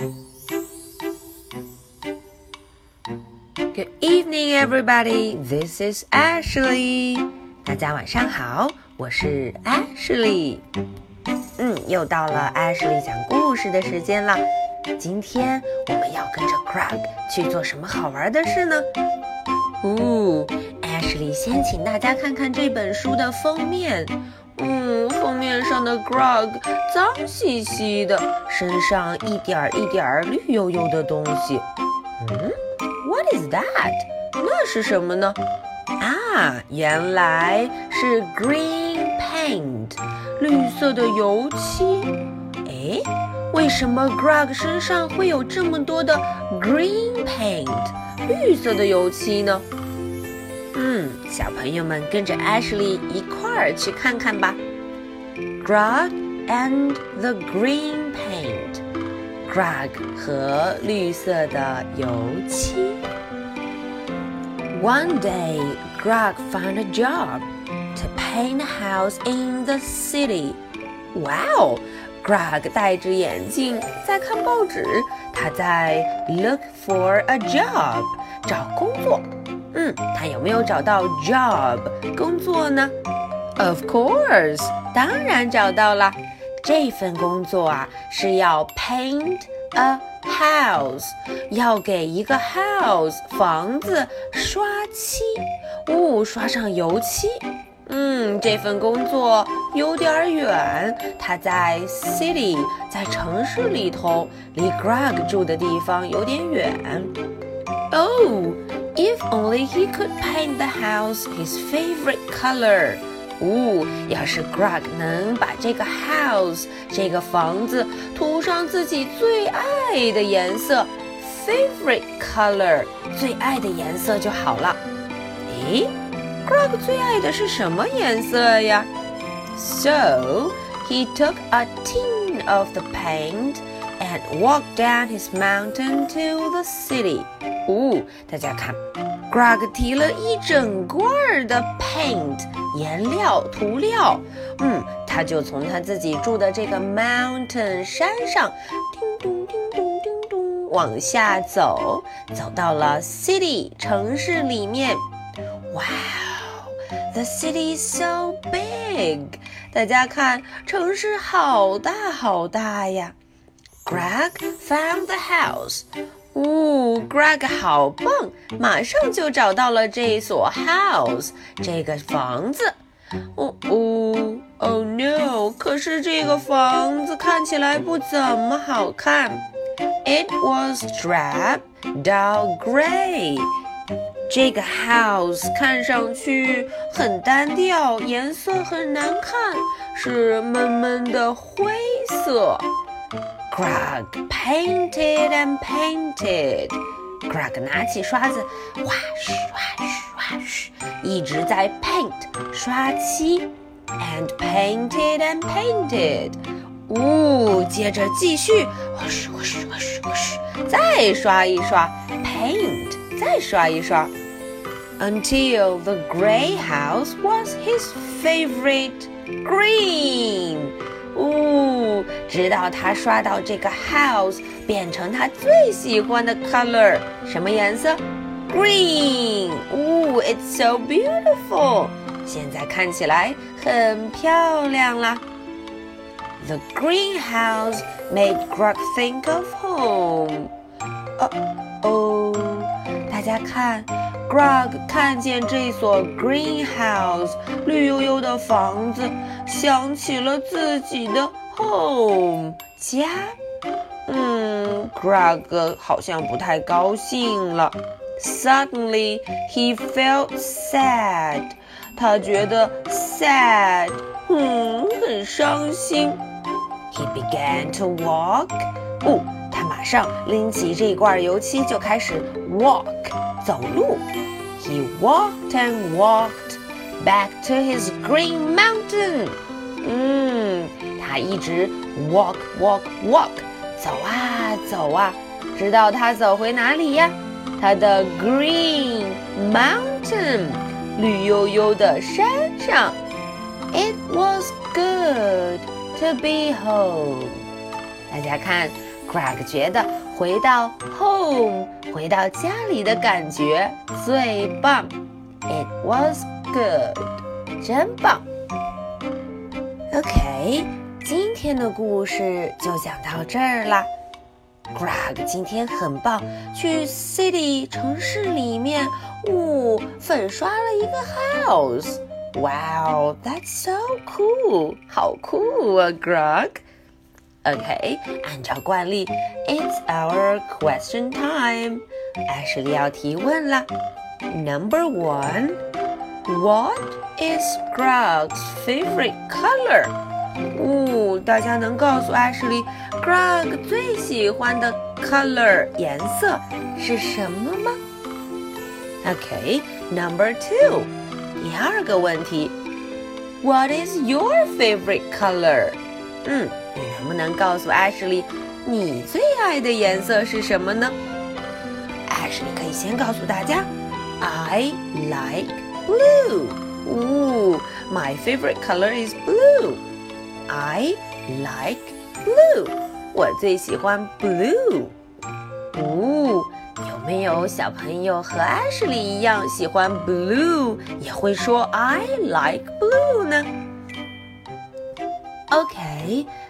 Good evening, everybody. This is Ashley. 大家晚上好，我是 Ashley。嗯，又到了 Ashley 讲故事的时间了。今天我们要跟着 Greg 去做什么好玩的事呢？哦，Ashley 先请大家看看这本书的封面。嗯，封面上的 Grog 脏兮兮的，身上一点儿一点儿绿油油的东西。嗯，What is that？那是什么呢？啊，原来是 green paint，绿色的油漆。哎，为什么 Grog 身上会有这么多的 green paint，绿色的油漆呢？嗯，小朋友们跟着 Ashley 一块儿去看看吧。Greg and the green paint。Greg 和绿色的油漆。One day, Greg found a job to paint a house in the city. Wow! Greg 戴着眼镜在看报纸，他在 look for a job 找工作。 嗯，他有没有找到 job 工作呢？Of course，当然找到了。这份工作啊是要 paint a house，要给一个 house 房子刷漆，哦，刷上油漆。嗯，这份工作有点远，他在 city，在城市里头，离 Greg 住的地方有点远。Oh。If only he could paint the house his favorite color. 哦，要是 Greg 能把这个 house 这个房子涂上自己最爱的颜色，favorite color 最爱的颜色就好了。诶，Greg 最爱的是什么颜色呀？So he took a tin of the paint and walked down his mountain to the city. 哦，大家看，Greg 提了一整罐的 paint 颜料涂料，嗯，他就从他自己住的这个 mountain 山上，叮咚叮咚叮咚往下走，走到了 city 城市里面。Wow，the city is so big！大家看，城市好大好大呀。Greg found the house. 哦，Greg 好棒，马上就找到了这所 house 这个房子。哦哦，Oh no！可是这个房子看起来不怎么好看。It was drab, dull gray。这个 house 看上去很单调，颜色很难看，是闷闷的灰色。Grog painted and painted. Grog 拿起刷子，哇刷刷刷，一直在 paint 刷漆，and painted and painted。呜，接着继续，我是我是我是我是，再刷一刷，paint，再刷一刷，until the gray house was his favorite green。哦，直到他刷到这个 house 变成他最喜欢的 color，什么颜色？Green。哦，It's so beautiful。现在看起来很漂亮啦。The greenhouse made Grog think of home。哦哦，大家看。Greg 看见这所 greenhouse 绿油油的房子，想起了自己的 home 家。嗯，Greg 好像不太高兴了。Suddenly he felt sad。他觉得 sad，嗯，很伤心。He began to walk。哦，他马上拎起这罐油漆就开始 walk。走路。He walked and walked back to his green mountain. 嗯，他一直 walk walk walk 走啊走啊，直到他走回哪里呀？他的 green mountain 绿油油的山上。It was good to be home. 大家看 Greg 觉得 回到 home，回到家里的感觉最棒。It was good，真棒。OK，今天的故事就讲到这儿啦。Greg 今天很棒，去 city 城市里面，呜，粉刷了一个 house。Wow, that's so cool！好酷啊，Greg。OK，按照惯例，It's our question time。艾什利要提问了。Number one，What is Greg's favorite color？哦，大家能告诉艾什利，Greg 最喜欢的 color 颜色是什么吗？OK，Number two。第二个问题，What is your favorite color？嗯， 你能不能告诉 Ashley，你最爱的颜色是什么呢？Ashley 可以先告诉大家，I like blue。哦，My favorite color is blue。I like blue。我最喜欢 blue。哦。有没有小朋友和 Ashley 一样喜欢 blue，也会说 I like blue 呢？Okay,